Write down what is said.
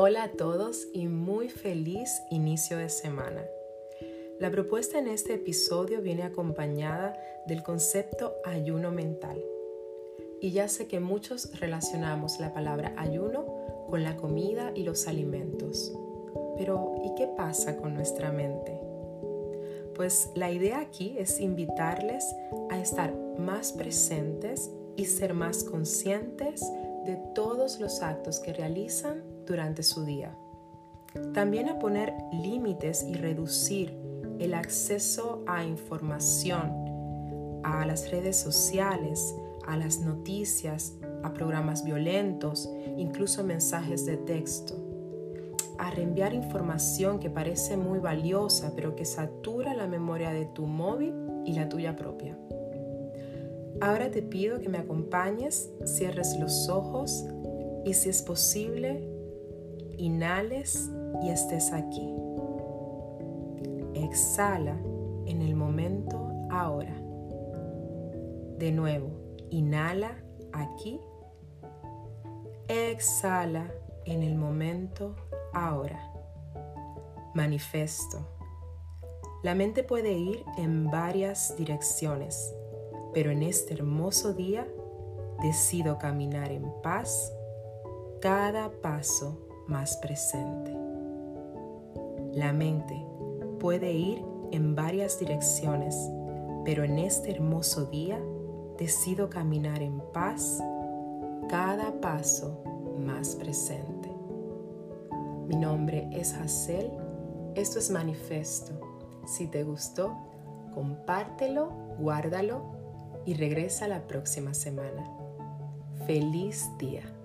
Hola a todos y muy feliz inicio de semana. La propuesta en este episodio viene acompañada del concepto ayuno mental. Y ya sé que muchos relacionamos la palabra ayuno con la comida y los alimentos. Pero ¿y qué pasa con nuestra mente? Pues la idea aquí es invitarles a estar más presentes y ser más conscientes de todos los actos que realizan durante su día. También a poner límites y reducir el acceso a información, a las redes sociales, a las noticias, a programas violentos, incluso mensajes de texto. A reenviar información que parece muy valiosa pero que satura la memoria de tu móvil y la tuya propia. Ahora te pido que me acompañes, cierres los ojos y si es posible, inhales y estés aquí. Exhala en el momento ahora. De nuevo, inhala aquí. Exhala en el momento ahora. Manifesto. La mente puede ir en varias direcciones, pero en este hermoso día decido caminar en paz cada paso más presente. La mente puede ir en varias direcciones, pero en este hermoso día decido caminar en paz cada paso más presente. Mi nombre es Hazel, esto es Manifesto. Si te gustó, compártelo, guárdalo y regresa la próxima semana. Feliz día.